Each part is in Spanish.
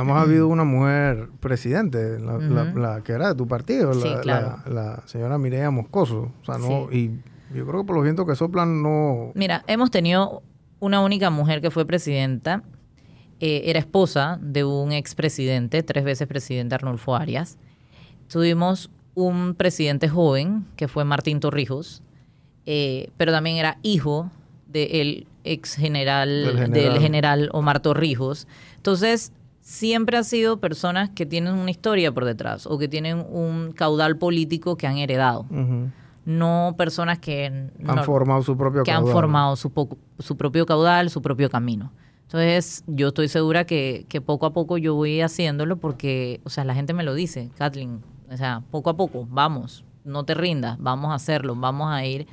hemos habido una mujer presidente, la, que era de tu partido, la, señora Mireya Moscoso. O sea, no, y yo creo que por los vientos que soplan no... Mira, hemos tenido una única mujer que fue presidenta, eh, era esposa de un expresidente, tres veces presidente Arnulfo Arias. Tuvimos un presidente joven, que fue Martín Torrijos, eh, pero también era hijo del ex general, del general. Omar Torrijos. Entonces, siempre han sido personas que tienen una historia por detrás o que tienen un caudal político que han heredado. No personas que han formado su propio que han formado su, su propio caudal, su propio camino. Entonces, yo estoy segura que, que, poco a poco yo voy haciéndolo porque, o sea, la gente me lo dice, Kathleen, o sea, poco a poco, vamos, no te rindas, vamos a hacerlo, vamos a ir.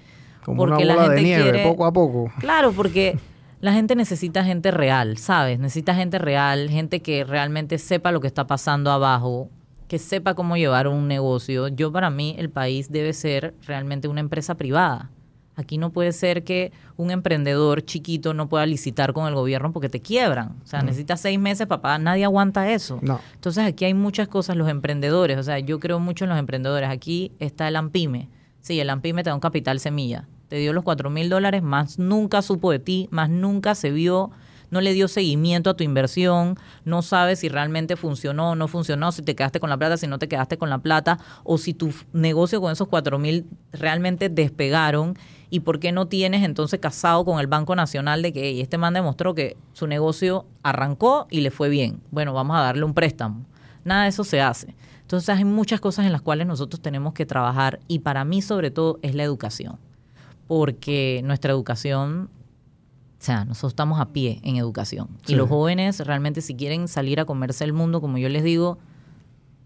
Como porque una bola la gente de nieve, poco a poco. Claro, porque la gente necesita gente real, ¿sabes? Necesita gente real, gente que realmente sepa lo que está pasando abajo, que sepa cómo llevar un negocio. Yo para mí el país debe ser realmente una empresa privada. Aquí no puede ser que un emprendedor chiquito no pueda licitar con el gobierno porque te quiebran. O sea, necesitas seis meses para pagar. Nadie aguanta eso. No. Entonces aquí hay muchas cosas, los emprendedores. O sea, yo creo mucho en los emprendedores. Aquí está el AMPIME. Sí, el AMPIME te da un capital semilla. Te dio los cuatro mil dólares, más nunca supo de ti, más nunca se vio no le dio seguimiento a tu inversión, no sabes si realmente funcionó o no funcionó, si te quedaste con la plata, si no te quedaste con la plata, o si tu negocio con esos cuatro mil realmente despegaron y por qué no tienes entonces casado con el Banco Nacional de que este man demostró que su negocio arrancó y le fue bien. Bueno, vamos a darle un préstamo. Nada de eso se hace. Entonces hay muchas cosas en las cuales nosotros tenemos que trabajar y para mí sobre todo es la educación. Porque nuestra educación o sea, nosotros estamos a pie en educación. Y los jóvenes realmente si quieren salir a comerse el mundo, como yo les digo,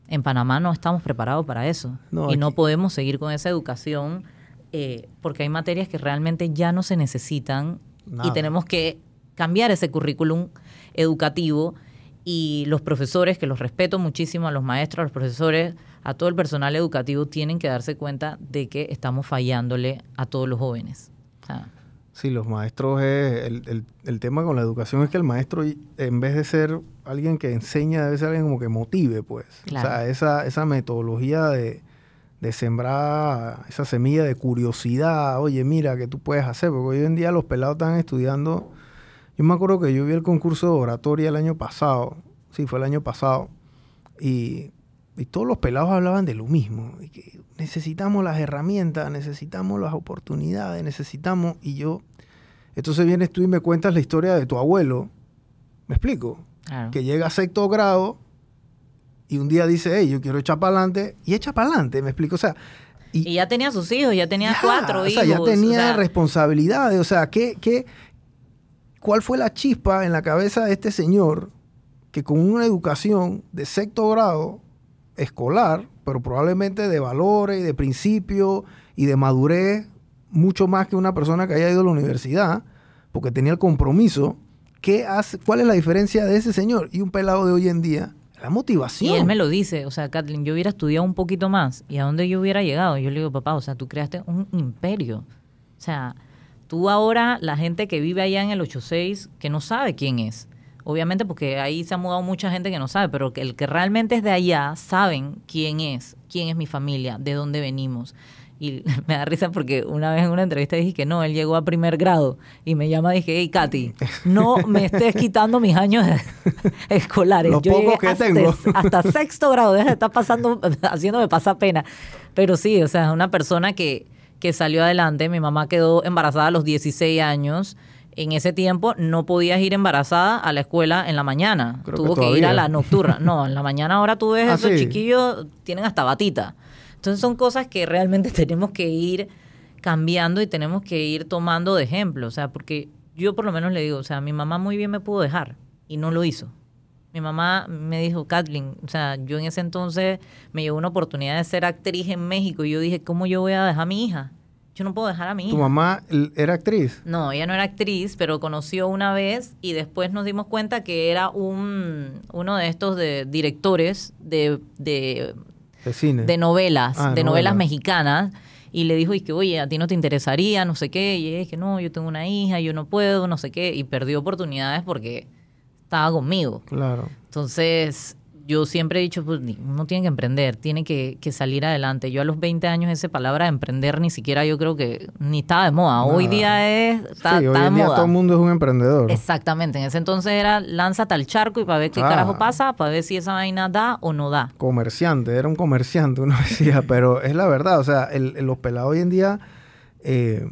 en Panamá no estamos preparados para eso. y no podemos seguir con esa educación eh, porque hay materias que realmente ya no se necesitan y tenemos que cambiar ese currículum educativo y los profesores, que los respeto muchísimo, a los maestros, a los profesores, a todo el personal educativo, tienen que darse cuenta de que estamos fallándole a todos los jóvenes. Sí, los maestros, es, el, el, tema con la educación es que el maestro, en vez de ser alguien que enseña, debe ser alguien como que motive, pues. O sea, esa, esa metodología de, sembrar esa semilla de curiosidad, oye, mira, que tú puedes hacer, porque hoy en día los pelados están estudiando. Yo me acuerdo que yo vi el concurso de oratoria el año pasado, sí, fue el año pasado, y, y todos los pelados hablaban de lo mismo, y que necesitamos las herramientas, necesitamos las oportunidades, necesitamos, y yo, entonces vienes tú y me cuentas la historia de tu abuelo, ¿me explico? Que llega a sexto grado y un día dice, hey, yo quiero echar para adelante, y echa para adelante, ¿me explico? O sea, y, ya tenía sus hijos, ya tenía cuatro hijos. O sea, ya tenía responsabilidades, o sea, ¿qué, qué, ¿cuál fue la chispa en la cabeza de este señor que con una educación de sexto grado escolar, pero probablemente de valores de principios y de madurez, mucho más que una persona que haya ido a la universidad, porque tenía el compromiso. ¿Qué hace, ¿Cuál es la diferencia de ese señor y un pelado de hoy en día? La motivación. Y él me lo dice, o sea, Kathleen, yo hubiera estudiado un poquito más y a dónde yo hubiera llegado. Yo le digo, papá, o sea, tú creaste un imperio. O sea, tú ahora, la gente que vive allá en el 86, que no sabe quién es, obviamente porque ahí se ha mudado mucha gente que no sabe, pero el que realmente es de allá saben quién es, quién es mi familia, de dónde venimos. Y me da risa porque una vez en una entrevista dije que no, él llegó a primer grado y me llama y dije, hey Katy, no me estés quitando mis años escolares. Los pocos que hasta, tengo. hasta sexto grado, deja de estar pasando, haciéndome pasar pena. Pero sí, o sea, es una persona que, que salió adelante. Mi mamá quedó embarazada a los 16 años en ese tiempo no podías ir embarazada a la escuela en la mañana. Tuvo que, ir a la nocturna. No, en la mañana ahora tú ves, ah, esos chiquillos tienen hasta batita. Entonces son cosas que realmente tenemos que ir cambiando y tenemos que ir tomando de ejemplo. O sea, porque yo por lo menos le digo, o sea, mi mamá muy bien me pudo dejar y no lo hizo. Mi mamá me dijo, Kathleen, o sea, yo en ese entonces me llevó una oportunidad de ser actriz en México y yo dije, ¿cómo yo voy a dejar a mi hija? yo no puedo dejar a mi hija. ¿Tu mamá era actriz? No, ella no era actriz, pero conoció una vez y después nos dimos cuenta que era un uno de estos de directores de, de, cine. de novelas, ah, de novelas mexicanas. Y le dijo, y que, oye, a ti no te interesaría, no sé qué. Y es que no, yo tengo una hija, yo no puedo, no sé qué. Y perdió oportunidades porque estaba conmigo. Claro. Entonces, yo siempre he dicho, pues uno tiene que emprender, tiene que, salir adelante. Yo a los 20 años esa palabra de emprender ni siquiera yo creo que ni estaba de moda. Hoy día es, está, sí, hoy en día todo el mundo es un emprendedor. Exactamente. En ese entonces era lánzate al charco y para ver qué ah. carajo pasa, para ver si esa vaina da o no da. Comerciante, era un comerciante, uno decía, pero es la verdad. O sea, el, los pelados hoy en día... Eh,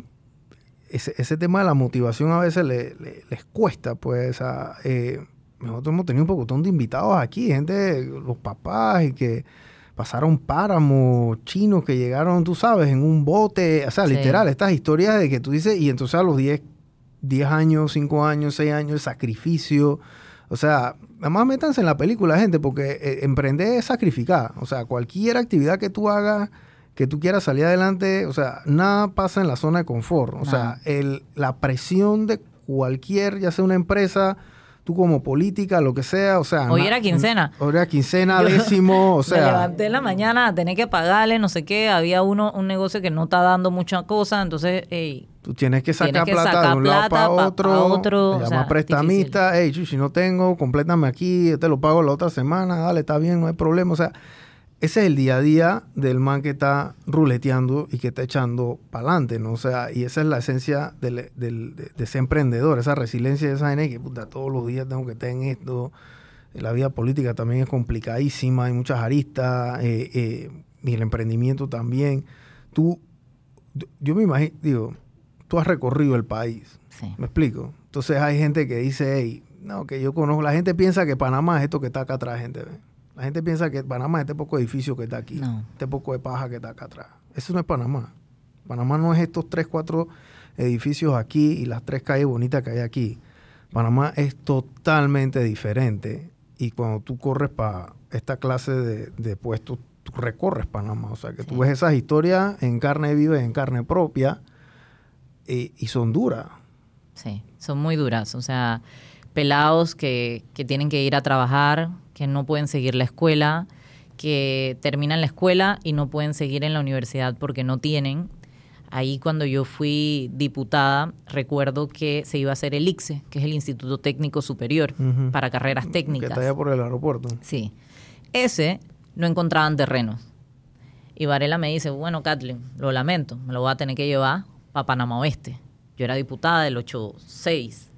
ese, tema de la motivación a veces les cuesta, pues, a, eh, nosotros hemos tenido un pocotón de invitados aquí, gente, los papás y que pasaron páramos chinos que llegaron, tú sabes, en un bote, o sea, literal, estas historias de que tú dices, y entonces a los 10, 10 años, 5 años, 6 años, el sacrificio, o sea, nada más métanse en la película, gente, porque eh, emprender es sacrificar, o sea, cualquier actividad que tú hagas, que tú quieras salir adelante, o sea, nada pasa en la zona de confort, o sea, el, la presión de cualquier, ya sea una empresa, tú como política, lo que sea, o sea... Hoy era quincena. Hoy era quincena, décimo, o sea... Me levanté en la mañana a tener que pagarle, no sé qué, había uno, un negocio que no está dando mucha cosa, entonces, hey, Tú tienes que sacar plata de un lado para otro, otro llama prestamista, hey, si no tengo, complétame aquí, te lo pago la otra semana, dale, está bien, no hay problema, o sea ese es el día a día del man que está ruleteando y que está echando para adelante, ¿no? O sea, y esa es la esencia del, de, ese emprendedor, esa resiliencia de esa gente que puta, todos los días tengo que estar en esto. La vida política también es complicadísima, hay muchas aristas, eh, eh, y el emprendimiento también. Tú, yo me imagino, digo, tú has recorrido el país, ¿me explico? Entonces hay gente que dice, hey, no, que yo conozco, la gente piensa que Panamá es esto que está acá atrás, gente, ¿ve? La gente piensa que Panamá es este poco edificio que está aquí, este poco de paja que está acá atrás. Eso no es Panamá. Panamá no es estos tres, cuatro edificios aquí y las tres calles bonitas que hay aquí. Panamá es totalmente diferente. Y cuando tú corres para esta clase de, puestos, tú recorres Panamá. O sea, que tú ves esas historias en carne viva y en carne propia y, y son duras. Sí, son muy duras. O sea, pelados que, que tienen que ir a trabajar que no pueden seguir la escuela, que terminan la escuela y no pueden seguir en la universidad porque no tienen. Ahí cuando yo fui diputada, recuerdo que se iba a hacer el ICSE, que es el Instituto Técnico Superior para carreras técnicas. Que está allá por el aeropuerto. Sí. Ese no encontraban terrenos. Y Varela me dice, bueno, Kathleen, lo lamento, me lo voy a tener que llevar para Panamá Oeste. Yo era diputada del 86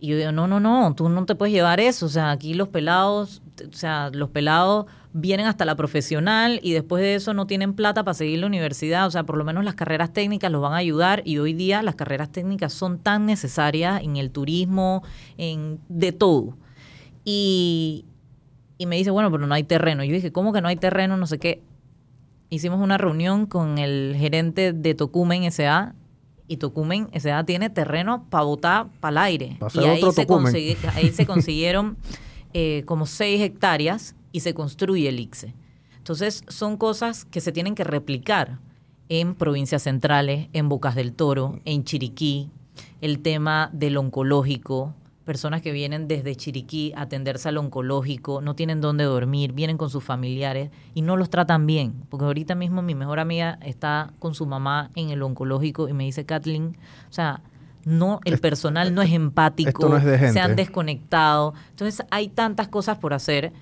y yo digo, no, no, no, tú no te puedes llevar eso. O sea, aquí los pelados, o sea, los pelados vienen hasta la profesional y después de eso no tienen plata para seguir la universidad. O sea, por lo menos las carreras técnicas los van a ayudar y hoy día las carreras técnicas son tan necesarias en el turismo, en de todo. Y, y me dice, bueno, pero no hay terreno. Yo dije, ¿cómo que no hay terreno? No sé qué. Hicimos una reunión con el gerente de Tocumen S.A., y Tocumen esa tiene terreno para botar para el aire. y ahí se, ahí se, consiguieron eh, como 6 hectáreas y se construye el ICSE. Entonces son cosas que se tienen que replicar en provincias centrales, en Bocas del Toro, en Chiriquí, el tema del oncológico, personas que vienen desde Chiriquí a atenderse al oncológico, no tienen dónde dormir, vienen con sus familiares y no los tratan bien. Porque ahorita mismo mi mejor amiga está con su mamá en el oncológico y me dice, Kathleen, o sea, no, el personal no es empático, se han desconectado. Entonces hay tantas cosas por hacer.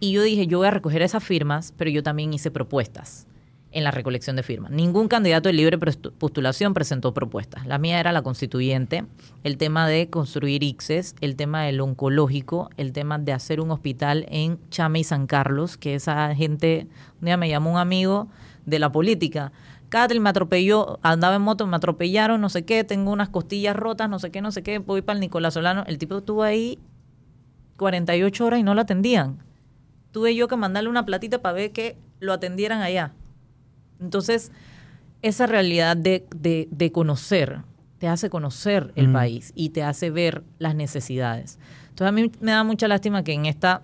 Y yo dije, yo voy a recoger esas firmas, pero yo también hice propuestas en la recolección de firmas. Ningún candidato de libre postulación presentó propuestas. La mía era la constituyente, el tema de construir ICSES, el tema del oncológico, el tema de hacer un hospital en Chame y San Carlos, que esa gente, un día me llamó un amigo de la política. Catherine me atropelló, andaba en moto, me atropellaron, no sé qué, tengo unas costillas rotas, no sé qué, no sé qué, voy para el Nicolás Solano. El tipo estuvo ahí 48 horas y no lo atendían. Tuve yo que mandarle una platita para ver que lo atendieran allá. Entonces, esa realidad de, de, conocer te hace conocer el país y te hace ver las necesidades. Entonces, a mí me da mucha lástima que en esta,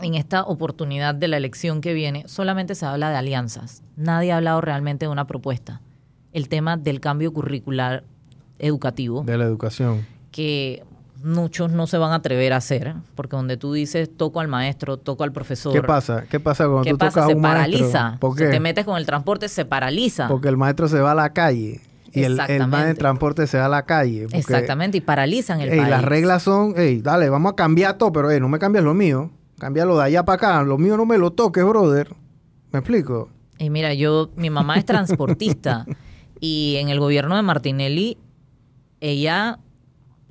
en esta oportunidad de la elección que viene solamente se habla de alianzas. Nadie ha hablado realmente de una propuesta. El tema del cambio curricular educativo. De la educación. Que muchos no se van a atrever a hacer, porque donde tú dices toco al maestro, toco al profesor. ¿Qué pasa? ¿Qué pasa cuando tú tocas a un paraliza. ¿Por qué? Si te metes con el transporte, se paraliza. Porque el maestro se va a la calle y el, el de transporte se va a la calle. Exactamente, y paralizan el país. Las reglas son, hey, dale, vamos a cambiar todo, pero hey, no me cambies lo mío, cámbialo de allá para acá, lo mío no me lo toques, brother. ¿Me explico? Y mira, yo, mi mamá es transportista y en el gobierno de Martinelli, ella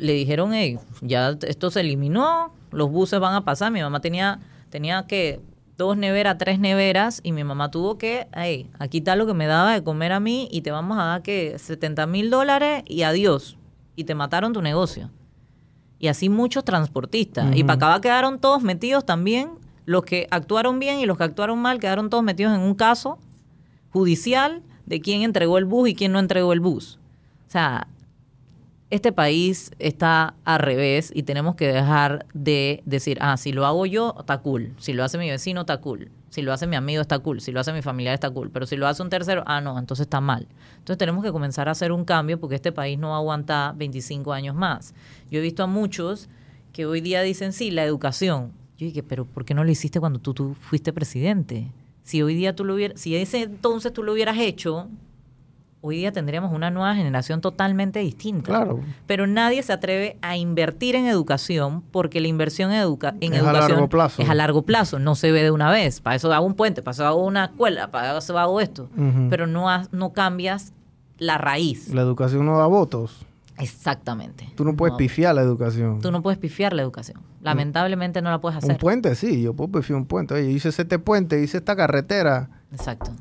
le dijeron, hey, ya esto se eliminó, los buses van a pasar. Mi mamá tenía, tenía que dos neveras, tres neveras, y mi mamá tuvo que, hey, aquí está lo que me daba de comer a mí y te vamos a dar que 70 mil dólares y adiós. Y te mataron tu negocio. Y así muchos transportistas. Y para acá quedaron todos metidos también, los que actuaron bien y los que actuaron mal, quedaron todos metidos en un caso judicial de quién entregó el bus y quién no entregó el bus. O sea, este país está al revés y tenemos que dejar de decir, ah, si lo hago yo, está cool. Si lo hace mi vecino, está cool. Si lo hace mi amigo, está cool. Si lo hace mi familiar, está cool. Pero si lo hace un tercero, ah, no, entonces está mal. Entonces tenemos que comenzar a hacer un cambio porque este país no aguanta 25 años más. Yo he visto a muchos que hoy día dicen, sí, la educación. Yo dije, pero ¿por qué no lo hiciste cuando tú, tú fuiste presidente? Si hoy día tú lo hubieras, si ese entonces tú lo hubieras hecho, hoy día tendríamos una nueva generación totalmente distinta. Claro. Pero nadie se atreve a invertir en educación porque la inversión en, educa en es educación a largo plazo. es a largo plazo, no se ve de una vez. Para eso hago un puente, para eso hago una escuela, para eso hago esto. Pero no, no cambias la raíz. La educación no da votos. Exactamente. Tú no puedes pifiar la educación. Tú no puedes pifiar la educación. Lamentablemente no la puedes hacer. Un puente, sí, yo puedo pifiar un puente. Oye, hice este puente, hice esta carretera. Exacto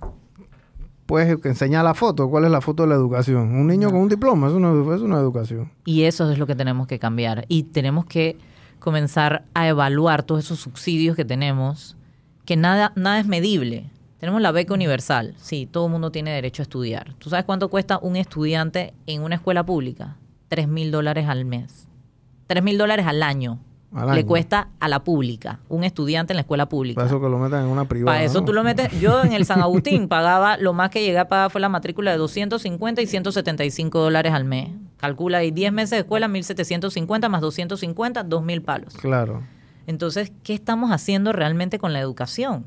puedes enseñar la foto. ¿Cuál es la foto de la educación? Un niño con un diploma, es una, es una educación. Y eso es lo que tenemos que cambiar. Y tenemos que comenzar a evaluar todos esos subsidios que tenemos, que nada, nada es medible. Tenemos la beca universal. Sí, todo el mundo tiene derecho a estudiar. ¿Tú sabes cuánto cuesta un estudiante en una escuela pública? Tres mil dólares al mes. Tres mil dólares al año le cuesta a la pública, un estudiante en la escuela pública. Para eso que lo metan en una privada. Para eso tú lo metes. Yo en el San Agustín pagaba, lo más que llegué a pagar fue la matrícula de 250 y 175 dólares al mes. Calcula ahí 10 meses de escuela, 1750 más 250, 2000 palos. Claro. Entonces, ¿qué estamos haciendo realmente con la educación?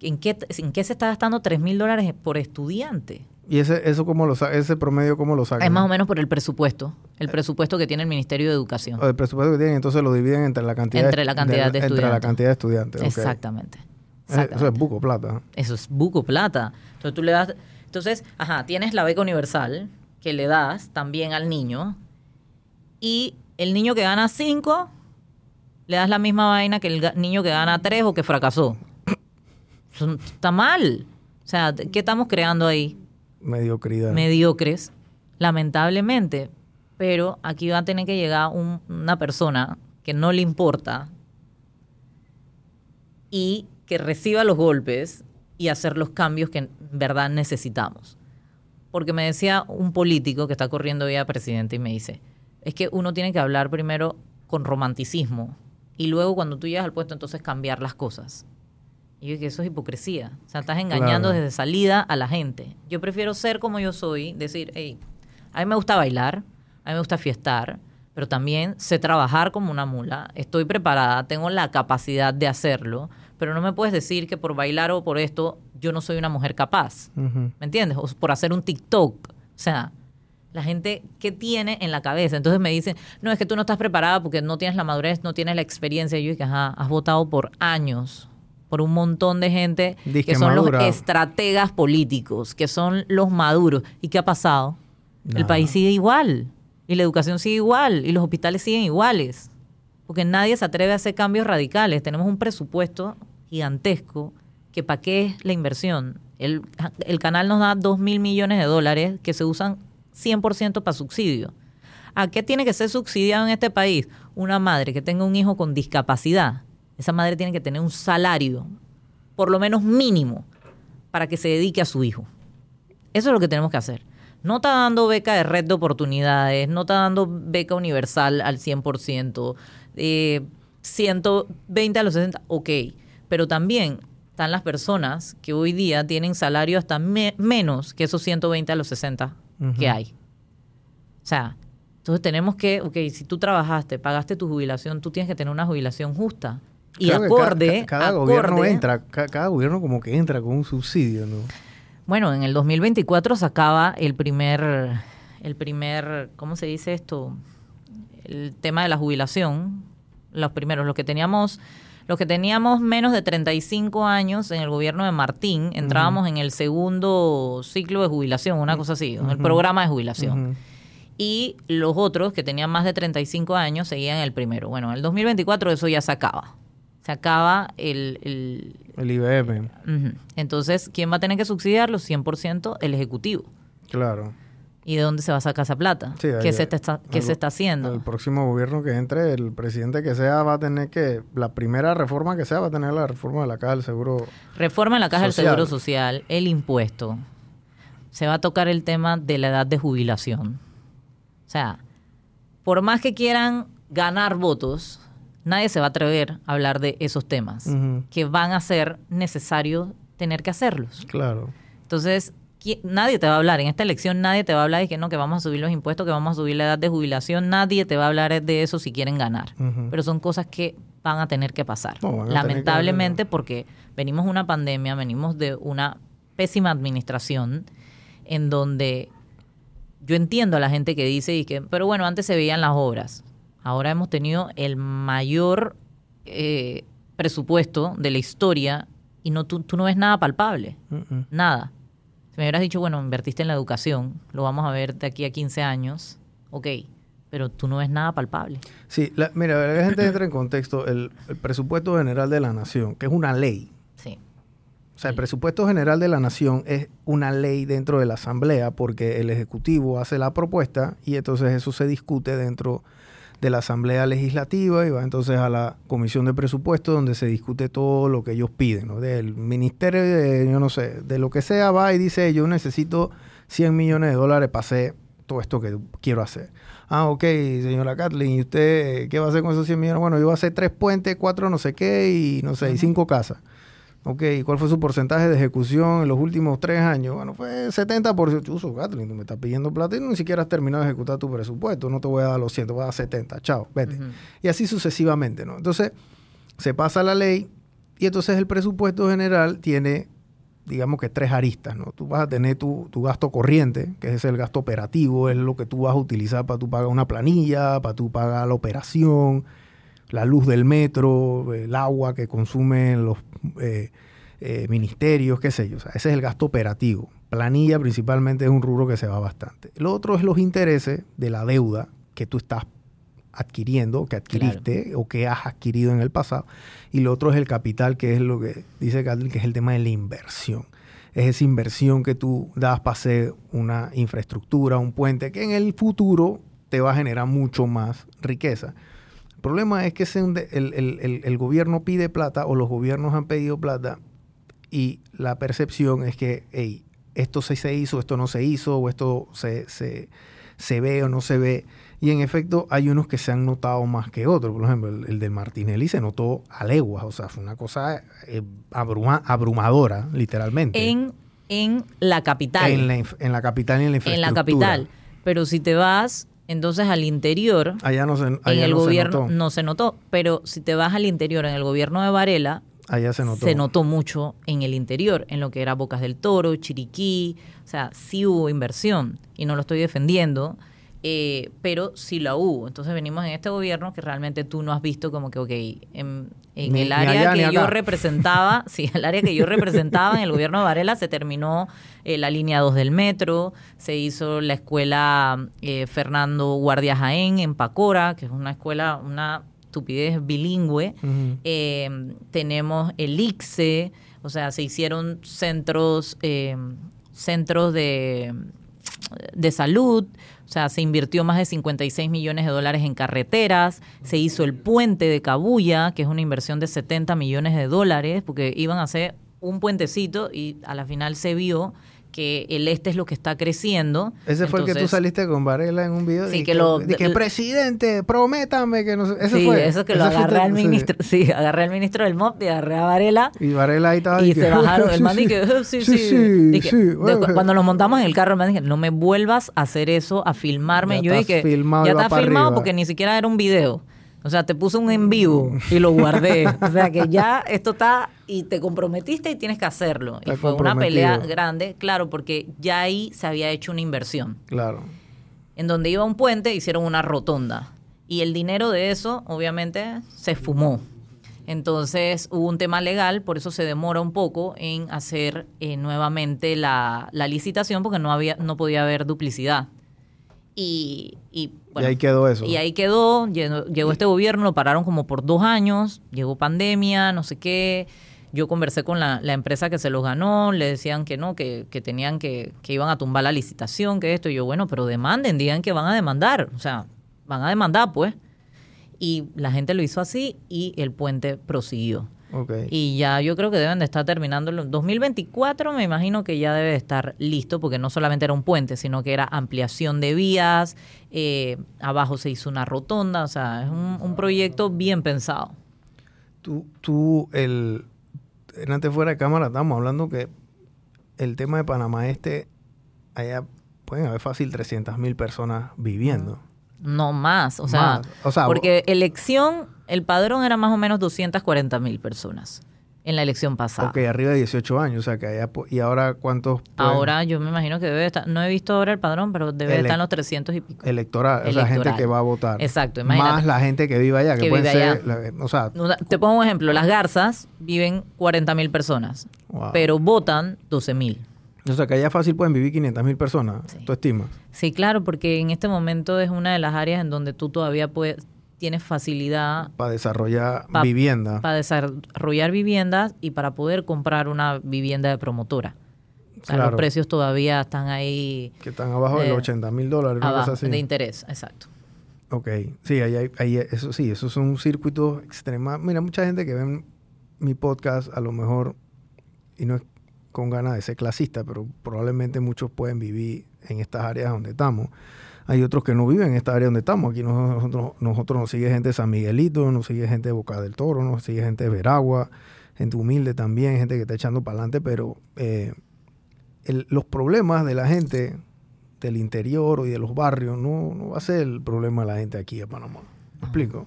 ¿En qué, en qué se está gastando 3 mil dólares por estudiante? ¿Y ese, eso cómo lo ese promedio cómo lo sacan? Es más o menos por el presupuesto, el presupuesto que tiene el Ministerio de Educación. el presupuesto que tienen, entonces lo dividen entre la cantidad, entre la cantidad de, estudiantes. Entre la cantidad de estudiantes. Exactamente. Eso es buco plata. Eso es buco plata. Entonces tú le das, entonces, ajá, tienes la beca universal que le das también al niño y el niño que gana 5 le das la misma vaina que el niño que gana 3 o que fracasó. Está mal. O sea, ¿qué estamos creando ahí? Mediocridad. Mediocres, lamentablemente. Pero aquí va a tener que llegar una persona que no le importa y que reciba los golpes y hacer los cambios que en verdad necesitamos. Porque me decía un político que está corriendo vía presidente y me dice, es que uno tiene que hablar primero con romanticismo y luego cuando tú llegas al puesto entonces cambiar las cosas. Y yo que eso es hipocresía. O sea, estás engañando desde salida a la gente. Yo prefiero ser como yo soy, decir, hey, a mí me gusta bailar, a mí me gusta fiestar, pero también sé trabajar como una mula, estoy preparada, tengo la capacidad de hacerlo, pero no me puedes decir que por bailar o por esto yo no soy una mujer capaz. ¿Me entiendes? O por hacer un TikTok. O sea, la gente que tiene en la cabeza. Entonces me dicen, no, es que tú no estás preparada porque no tienes la madurez, no tienes la experiencia. Y yo dije, ajá, has votado por años por un montón de gente que son los estrategas políticos, que son los maduros. ¿Y qué ha pasado? El país sigue igual, y la educación sigue igual, y los hospitales siguen iguales, porque nadie se atreve a hacer cambios radicales. Tenemos un presupuesto gigantesco, que para qué es la inversión. El, el canal nos da 2 mil millones de dólares que se usan 100% para subsidio. ¿A qué tiene que ser subsidiado en este país? Una madre que tenga un hijo con discapacidad esa madre tiene que tener un salario, por lo menos mínimo, para que se dedique a su hijo. Eso es lo que tenemos que hacer. No está dando beca de red de oportunidades, no está dando beca universal al 100%, eh, 120 a los 60, ok. Pero también están las personas que hoy día tienen salario hasta menos que esos 120 a los 60 que hay. O sea, entonces tenemos que, ok, si tú trabajaste, pagaste tu jubilación, tú tienes que tener una jubilación justa y acorde. Cada, gobierno entra, cada, gobierno como que entra con un subsidio, ¿no? Bueno, en el 2024 sacaba el primer, el primer, ¿cómo se dice esto? El tema de la jubilación. Los primeros, los que teníamos, los que teníamos menos de 35 años en el gobierno de Martín, entrábamos en el segundo ciclo de jubilación, una cosa así, en el programa de jubilación. Y los otros que tenían más de 35 años seguían el primero. Bueno, en el 2024 eso ya se acaba se acaba el... El, el IBM. Entonces, ¿quién va a tener que subsidiarlo? 100% el Ejecutivo. Claro. ¿Y de dónde se va a sacar esa plata? ¿Qué, se, está, ¿qué se está haciendo? El próximo gobierno que entre, el presidente que sea, va a tener que, la primera reforma que sea, va a tener la reforma de la Caja del Seguro Reforma en la Caja del Seguro Social, el impuesto. Se va a tocar el tema de la edad de jubilación. O sea, por más que quieran ganar votos, nadie se va a atrever a hablar de esos temas que van a ser necesarios tener que hacerlos. Claro. Entonces, nadie te va a hablar, en esta elección nadie te va a hablar de que no, que vamos a subir los impuestos, que vamos a subir la edad de jubilación, nadie te va a hablar de eso si quieren ganar. Pero son cosas que van a tener que pasar. Lamentablemente porque venimos de una pandemia, venimos de una pésima administración en donde yo entiendo a la gente que dice y que, pero bueno, antes se veían las obras. Ahora hemos tenido el mayor eh, presupuesto de la historia y no tú, no ves nada palpable, nada. Si me hubieras dicho, bueno, invertiste en la educación, lo vamos a ver de aquí a 15 años, ok, pero tú no ves nada palpable. Sí, mira, la gente entra en contexto, el, presupuesto general de la nación, que es una ley. Sí. O sea, el presupuesto general de la nación es una ley dentro de la asamblea porque el ejecutivo hace la propuesta y entonces eso se discute dentro de la Asamblea Legislativa y va entonces a la Comisión de Presupuestos donde se discute todo lo que ellos piden, ¿no? Del Ministerio de, yo no sé, de lo que sea, va y dice, yo necesito 100 millones de dólares para hacer todo esto que quiero hacer. Ah, ok, señora Kathleen, ¿y usted qué va a hacer con esos 100 millones? Bueno, yo voy a hacer tres puentes, cuatro no sé qué y no sé, y cinco casas. Ok, ¿cuál fue su porcentaje de ejecución en los últimos tres años? Bueno, fue 70%. Uso, Gatlin, tú me estás pidiendo plata y ni siquiera has terminado de ejecutar tu presupuesto. No te voy a dar los 100, te voy a dar 70. Chao, vete. Y así sucesivamente, ¿no? Entonces, se pasa la ley y entonces el presupuesto general tiene, digamos que tres aristas, ¿no? Tú vas a tener tu, tu gasto corriente, que es el gasto operativo, es lo que tú vas a utilizar para tú pagar una planilla, para tú pagar la operación, la luz del metro, el agua que consumen los eh, eh, ministerios, qué sé yo. ese es el gasto operativo. Planilla principalmente es un rubro que se va bastante. Lo otro es los intereses de la deuda que tú estás adquiriendo, que adquiriste o que has adquirido en el pasado. Y lo otro es el capital, que es lo que dice Gatlin, que es el tema de la inversión. Es esa inversión que tú das para hacer una infraestructura, un puente, que en el futuro te va a generar mucho más riqueza. El problema es que el, gobierno pide plata o los gobiernos han pedido plata y la percepción es que esto se, se hizo, esto no se hizo, o esto se, se, ve o no se ve. Y en efecto hay unos que se han notado más que otros. Por ejemplo, el, del Martinelli se notó a leguas, o sea, fue una cosa eh, abrumadora, literalmente. En, en la capital. En la, en la capital y en la infraestructura. En la capital. Pero si te vas entonces al interior, allá no se, en el gobierno no se notó, pero si te vas al interior, en el gobierno de Varela, allá se notó. Se notó mucho en el interior, en lo que era Bocas del Toro, Chiriquí, o sea, sí hubo inversión y no lo estoy defendiendo, eh, pero sí la hubo. Entonces venimos en este gobierno que realmente tú no has visto como que, ok, en, el área que yo representaba, sí, el área que yo representaba en el gobierno de Varela se terminó eh, la línea 2 del metro, se hizo la escuela eh, Fernando Guardia Jaén en Pacora, que es una escuela, una estupidez bilingüe. tenemos el ICSE, o sea, se hicieron centros, centros de, de salud, o sea, se invirtió más de 56 millones de dólares en carreteras, se hizo el puente de Cabuya, que es una inversión de 70 millones de dólares, porque iban a hacer un puentecito y a la final se vio que el este es lo que está creciendo. Ese fue el que tú saliste con Varela en un video. Sí, que, lo... que, presidente, prométame que no Ese sí, eso que lo agarré al ministro. Sí. agarré al ministro del MOP y agarré a Varela. Y Varela ahí estaba. Y, se bajaron. El man dije, sí, sí. sí, sí cuando nos montamos en el carro, el man dije, no me vuelvas a hacer eso, a filmarme. Ya Yo dije, ya está filmado porque ni siquiera era un video. O sea, te puse un en vivo y lo guardé. o sea, que ya esto está y te comprometiste y tienes que hacerlo. y fue una pelea grande, claro, porque ya ahí se había hecho una inversión. Claro. En donde iba un puente, hicieron una rotonda. Y el dinero de eso, obviamente, se fumó. Entonces hubo un tema legal, por eso se demora un poco en hacer eh, nuevamente la, licitación, porque no, había, no podía haber duplicidad. Y, y, ahí quedó eso. Y ahí quedó, llegó, este gobierno, lo pararon como por dos años, llegó pandemia, no sé qué. Yo conversé con la, empresa que se los ganó, le decían que no, que, que tenían que, que iban a tumbar la licitación, que esto. Y yo, bueno, pero demanden, digan que van a demandar. O sea, van a demandar, pues y la gente lo hizo así y el puente prosiguió. Y ya yo creo que deben de estar terminando en 2024, me imagino que ya debe estar listo, porque no solamente era un puente, sino que era ampliación de vías, eh, abajo se hizo una rotonda, o sea, es un, proyecto bien pensado. Tú, tú, el, antes fuera de cámara estábamos hablando que el tema de Panamá Este, allá pueden haber fácil 300 mil personas viviendo. No más, o sea, porque elección, el padrón era más o menos 240 mil personas en la elección pasada. Ok, arriba de 18 años, o sea que allá, ¿y ahora cuántos? Ahora yo me imagino que debe estar, no he visto ahora el padrón, pero debe estar en los 300 y pico. Electoral, la gente que va a votar. Exacto, imagínate. Más la gente que vive allá, que, puede ser, o sea. Te pongo un ejemplo, las garzas viven 40 mil personas, pero votan 12 mil. O sea, que allá fácil pueden vivir 500 mil personas, ¿tú estimas? Sí, claro, porque en este momento es una de las áreas en donde tú todavía puedes, tienes facilidad... Para desarrollar vivienda. Para desarrollar viviendas y para poder comprar una vivienda de promotora. O sea, los precios todavía están ahí... Que están abajo de, los 80 mil dólares. Abajo, de interés, exacto. Ok, sí, ahí, ahí, eso sí, eso es un circuito extrema. Mira, mucha gente que ve mi podcast a lo mejor, y no es con ganas de ser clasista, pero probablemente muchos pueden vivir en estas áreas donde estamos. Hay otros que no viven en esta área donde estamos. Aquí nosotros, nosotros nos sigue gente de San Miguelito, nos sigue gente de Boca del Toro, nos sigue gente de Veragua, gente humilde también, gente que está echando para adelante, pero eh, los problemas de la gente del interior y de los barrios no, no va a ser el problema de la gente aquí en Panamá. ¿Me explico?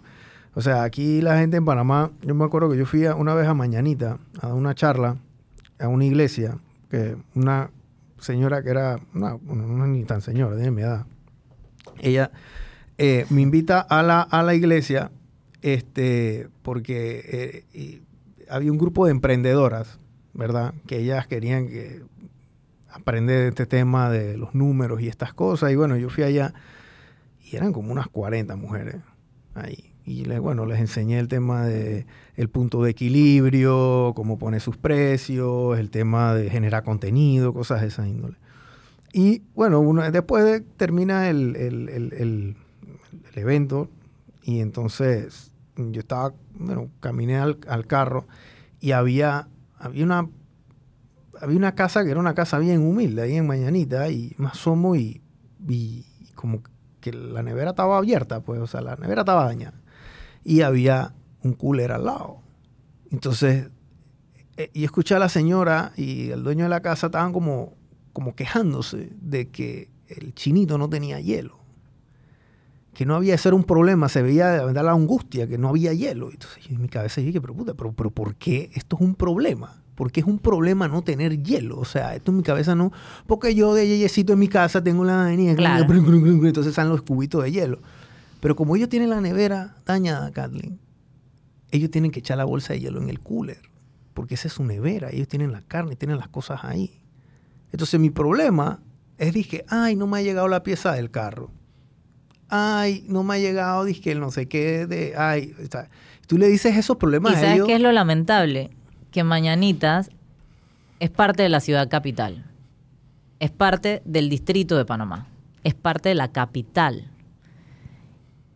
O sea, aquí la gente en Panamá, yo me acuerdo que yo fui una vez a Mañanita a una charla a una iglesia, que una señora que era, una, no ni tan señora, de mi edad, ella eh, me invita a la, a la iglesia este, porque eh, había un grupo de emprendedoras, ¿verdad? Que ellas querían que aprender este tema de los números y estas cosas. Y bueno, yo fui allá y eran como unas 40 mujeres ahí y les, bueno, les enseñé el tema de el punto de equilibrio, cómo pone sus precios, el tema de generar contenido, cosas de esa índole. Y bueno, uno, después termina el, el, evento y entonces yo estaba, bueno, caminé al, carro y había, había una había una casa que era una casa bien humilde ahí en Mañanita y más asomo y, y como que la nevera estaba abierta, pues, o sea, la nevera estaba dañada y había un cooler al lado. Entonces, eh, y escuché a la señora y el dueño de la casa estaban como, como quejándose de que el chinito no tenía hielo. Que no había, ese era un problema, se veía de la angustia, que no había hielo. Entonces en mi cabeza dije, pero puta, pero, pero ¿por qué esto es un problema? ¿Por qué es un problema no tener hielo? O sea, esto en mi cabeza no. Porque yo de yeyecito en mi casa tengo la avenida, claro. entonces salen los cubitos de hielo. Pero como ellos tienen la nevera dañada, Kathleen, ellos tienen que echar la bolsa de hielo en el cooler, porque esa es su nevera, ellos tienen la carne, tienen las cosas ahí. Entonces mi problema es, dije, ay, no me ha llegado la pieza del carro. Ay, no me ha llegado, dije, el no sé qué, de, ay, tú le dices esos problemas ¿Y sabes qué es lo lamentable? Que Mañanitas es parte de la ciudad capital, es parte del distrito de Panamá, es parte de la capital.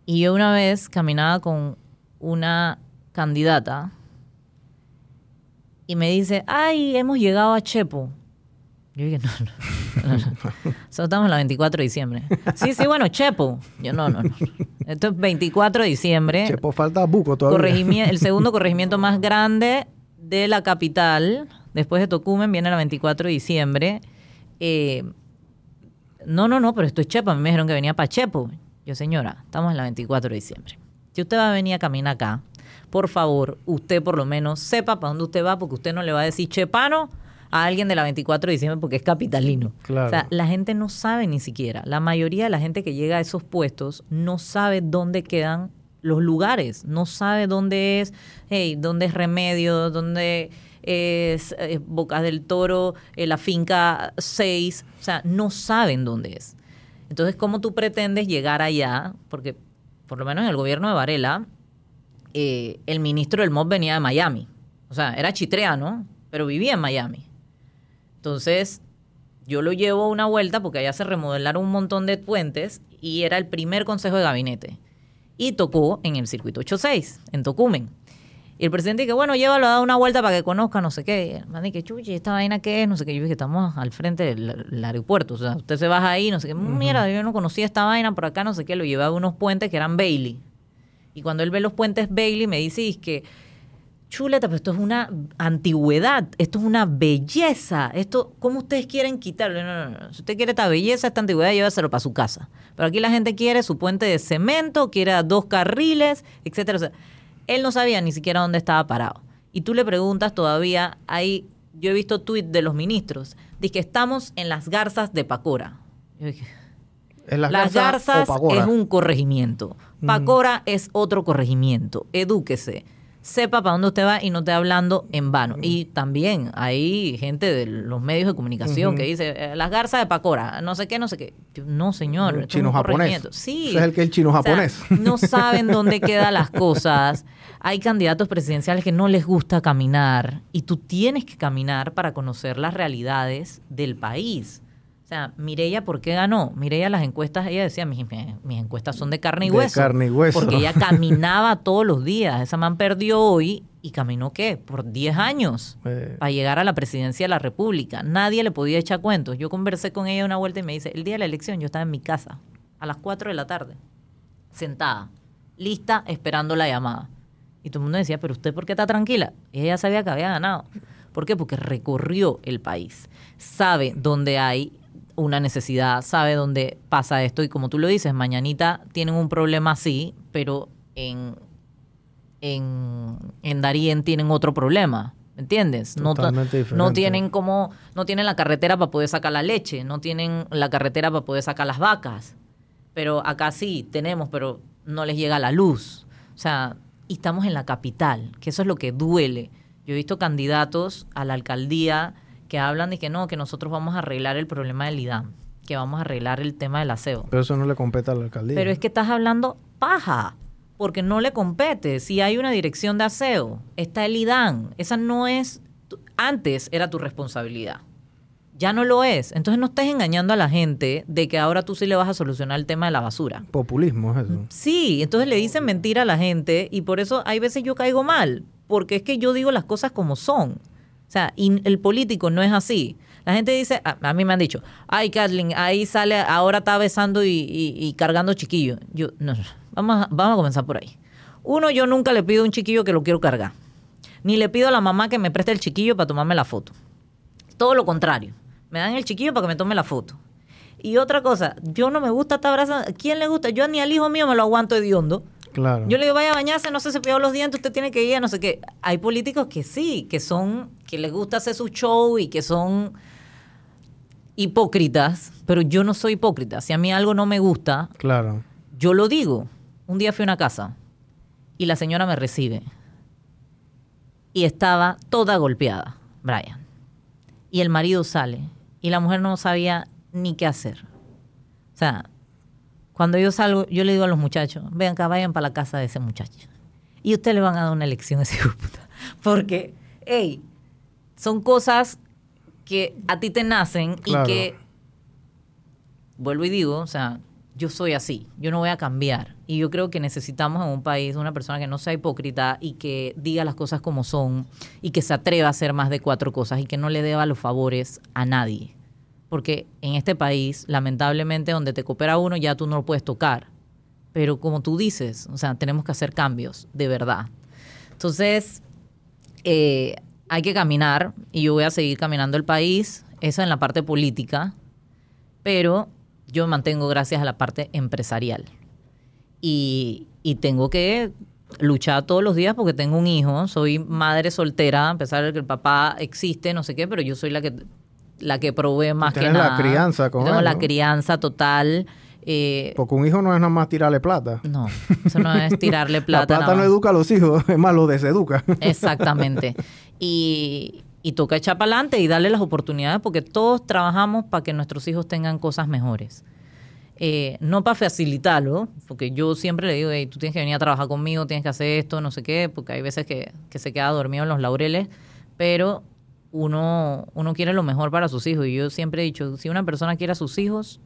Y yo una vez caminaba con una candidata y me dice, ay, hemos llegado a Chepo. Yo dije, no, no, no, estamos en la 24 de diciembre. Sí, sí, bueno, Chepo. Yo, no, no, no. Esto es 24 de diciembre. Chepo falta buco todavía. el segundo corregimiento más grande de la capital. Después de Tocumen viene la 24 de diciembre. Eh, no, no, no, pero esto es Chepo. A mí me dijeron que venía para Chepo. Yo, señora, estamos en la 24 de diciembre. si usted va a venir a caminar acá, por favor, usted por lo menos sepa para dónde usted va, porque usted no le va a decir chepano a alguien de la 24 de diciembre porque es capitalino. O sea, la gente no sabe ni siquiera. La mayoría de la gente que llega a esos puestos no sabe dónde quedan los lugares, no sabe dónde es, hey, dónde es Remedio, dónde es eh, Bocas del Toro, eh, la finca 6, o sea, no saben dónde es. Entonces, ¿cómo tú pretendes llegar allá? Porque, por lo menos en el gobierno de Varela, eh, el ministro del MOB venía de Miami. O sea, era chitreano, pero vivía en Miami. Entonces, yo lo llevo una vuelta porque allá se remodelaron un montón de puentes y era el primer consejo de gabinete. Y tocó en el circuito 86, en Tocumen. Y el presidente dice, bueno, llévalo a dar una vuelta para que conozca, no sé qué. Man, que chuchi, ¿esta vaina qué es? No sé qué. Yo dije que estamos al frente del, aeropuerto. O sea, usted se baja ahí, no sé qué. Mira, yo no conocía esta vaina por acá, no sé qué. Lo llevé a unos puentes que eran Bailey. Y cuando él ve los puentes Bailey, me dice, es que chuleta, pero esto es una antigüedad, esto es una belleza, esto, ¿cómo ustedes quieren quitarlo? No, no, no, si usted quiere esta belleza, esta antigüedad, llévaselo para su casa. Pero aquí la gente quiere su puente de cemento, quiere dos carriles, etcétera. O sea, él no sabía ni siquiera dónde estaba parado. Y tú le preguntas todavía, hay, yo he visto tuits de los ministros, dice que estamos en las garzas de Pacora. Yo dije, las, garzas, es un corregimiento. Pacora es otro corregimiento. Edúquese sepa para dónde usted va y no esté hablando en vano. Y también hay gente de los medios de comunicación que dice, eh, las garzas de Pacora, no sé qué, no sé qué. no, señor. chino japonés. Sí. es el que el chino japonés. no saben dónde quedan las cosas. Hay candidatos presidenciales que no les gusta caminar y tú tienes que caminar para conocer las realidades del país. O sea, Mireya, ¿por qué ganó? Mireya, las encuestas, ella decía, mis, mis encuestas son de carne y hueso. carne y hueso. Porque ella caminaba todos los días. Esa man perdió hoy y caminó, ¿qué? Por 10 años eh. para llegar a la presidencia de la República. Nadie le podía echar cuentos. Yo conversé con ella una vuelta y me dice, el día de la elección yo estaba en mi casa, a las 4 de la tarde, sentada, lista, esperando la llamada. Y todo el mundo decía, pero usted, ¿por qué está tranquila? Y ella sabía que había ganado. ¿Por qué? Porque recorrió el país. Sabe dónde hay una necesidad, sabe dónde pasa esto y como tú lo dices, mañanita tienen un problema así, pero en, en, en Darien tienen otro problema. ¿Me entiendes? No, no tienen como, no tienen la carretera para poder sacar la leche, no tienen la carretera para poder sacar las vacas. Pero acá sí tenemos, pero no les llega la luz. O sea, y estamos en la capital, que eso es lo que duele. Yo he visto candidatos a la alcaldía que hablan de que no, que nosotros vamos a arreglar el problema del IDAM, que vamos a arreglar el tema del aseo. Pero eso no le compete a la alcaldía. Pero es que estás hablando paja, porque no le compete. Si hay una dirección de aseo, está el IDAM. Esa no es, antes era tu responsabilidad. Ya no lo es. Entonces no estés engañando a la gente de que ahora tú sí le vas a solucionar el tema de la basura. Populismo es eso. Sí, entonces le dicen mentira a la gente y por eso hay veces yo caigo mal, porque es que yo digo las cosas como son. O sea, y el político no es así. La gente dice, a, mí me han dicho, ay, Kathleen, ahí sale, ahora está besando y, cargando chiquillo. Yo, no, vamos a, vamos a comenzar por ahí. Uno, yo nunca le pido a un chiquillo que lo quiero cargar. Ni le pido a la mamá que me preste el chiquillo para tomarme la foto. Todo lo contrario. Me dan el chiquillo para que me tome la foto. Y otra cosa, yo no me gusta estar abrazando. ¿Quién le gusta? Yo ni al hijo mío me lo aguanto hediondo. Yo le digo, vaya a bañarse, no se cepilló los dientes, usted tiene que ir, no sé qué. Hay políticos que sí, que son, que les gusta hacer su show y que son hipócritas, pero yo no soy hipócrita. Si a mí algo no me gusta, claro. yo lo digo. Un día fui a una casa y la señora me recibe y estaba toda golpeada, Brian. Y el marido sale y la mujer no sabía ni qué hacer. O sea, cuando yo salgo, yo le digo a los muchachos, vean acá, vayan para la casa de ese muchacho. Y ustedes le van a dar una elección a ese puta. Porque, hey, son cosas que a ti te nacen y que, vuelvo y digo, o sea, yo soy así, yo no voy a cambiar. Y yo creo que necesitamos en un país una persona que no sea hipócrita y que diga las cosas como son y que se atreva a hacer más de cuatro cosas y que no le deba los favores a nadie porque en este país, lamentablemente, donde te coopera uno, ya tú no lo puedes tocar. Pero como tú dices, o sea, tenemos que hacer cambios, de verdad. Entonces, eh, hay que caminar y yo voy a seguir caminando el país, eso en la parte política, pero yo mantengo gracias a la parte empresarial. y, y tengo que luchar todos los días porque tengo un hijo, soy madre soltera, a pesar de que el papá existe, no sé qué, pero yo soy la que la que provee más que nada. la crianza con Tengo la crianza total. Eh, porque un hijo no es nada más tirarle plata. No, eso no es tirarle plata. la plata no educa a los hijos, es más, lo deseduca. Exactamente. Y, y toca echar para adelante y darle las oportunidades porque todos trabajamos para que nuestros hijos tengan cosas mejores. Eh, no para facilitarlo, porque yo siempre le digo, hey, tú tienes que venir a trabajar conmigo, tienes que hacer esto, no sé qué, porque hay veces que, que se queda dormido en los laureles, pero uno, uno quiere lo mejor para sus hijos. Y yo siempre he dicho, si una persona quiere a sus hijos,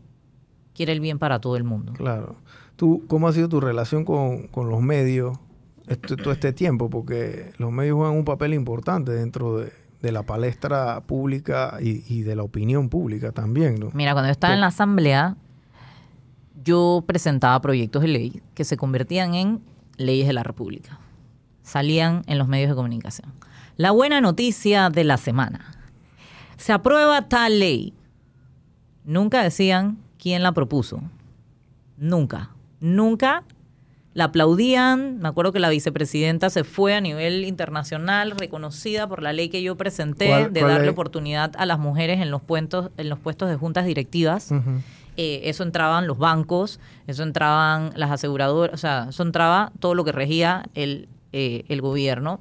quiere el bien para todo el mundo. Claro. ¿Tú, ¿Cómo ha sido tu relación con, los medios este, todo este tiempo? Porque los medios juegan un papel importante dentro de, la palestra pública y, de la opinión pública también, ¿no? Mira, cuando yo estaba en la asamblea, yo presentaba proyectos de ley que se convertían en leyes de la República. Salían en los medios de comunicación. La buena noticia de la semana. Se aprueba tal ley. Nunca decían quién la propuso. Nunca. Nunca la aplaudían. Me acuerdo que la vicepresidenta se fue a nivel internacional reconocida por la ley que yo presenté de darle oportunidad a las mujeres en los, puestos, en los puestos de juntas directivas. Eh, eso entraban los bancos, eso entraban las aseguradoras, o sea, eso entraba todo lo que regía el, eh, el gobierno.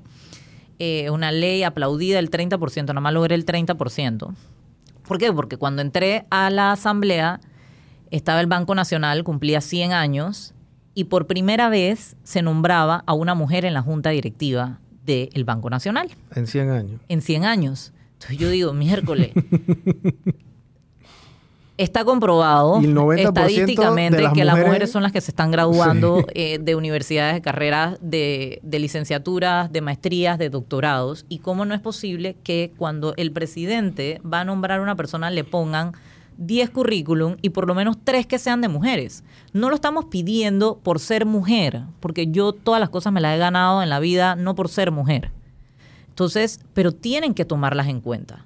Eh, una ley aplaudida el 30%, nada más logré el 30%. ¿Por qué? Porque cuando entré a la asamblea estaba el Banco Nacional, cumplía 100 años y por primera vez se nombraba a una mujer en la junta directiva del Banco Nacional. En 100 años. En 100 años. Entonces yo digo, miércoles, Está comprobado estadísticamente que las mujeres son las que se están graduando eh, de universidades de carreras de, de, licenciaturas, de maestrías, de doctorados. Y cómo no es posible que cuando el presidente va a nombrar a una persona le pongan 10 currículum y por lo menos 3 que sean de mujeres. No lo estamos pidiendo por ser mujer, porque yo todas las cosas me las he ganado en la vida no por ser mujer. Entonces, pero tienen que tomarlas en cuenta.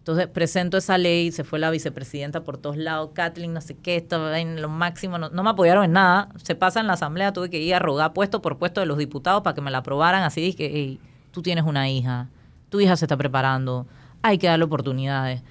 Entonces presento esa ley, se fue la vicepresidenta por todos lados, Kathleen, no sé qué, estaba en lo máximo, no, me apoyaron en nada. Se pasa en la asamblea, tuve que ir a rogar puesto por puesto de los diputados para que me la aprobaran. Así dije, hey, tú tienes una hija, tu hija se está preparando, hay que darle oportunidades.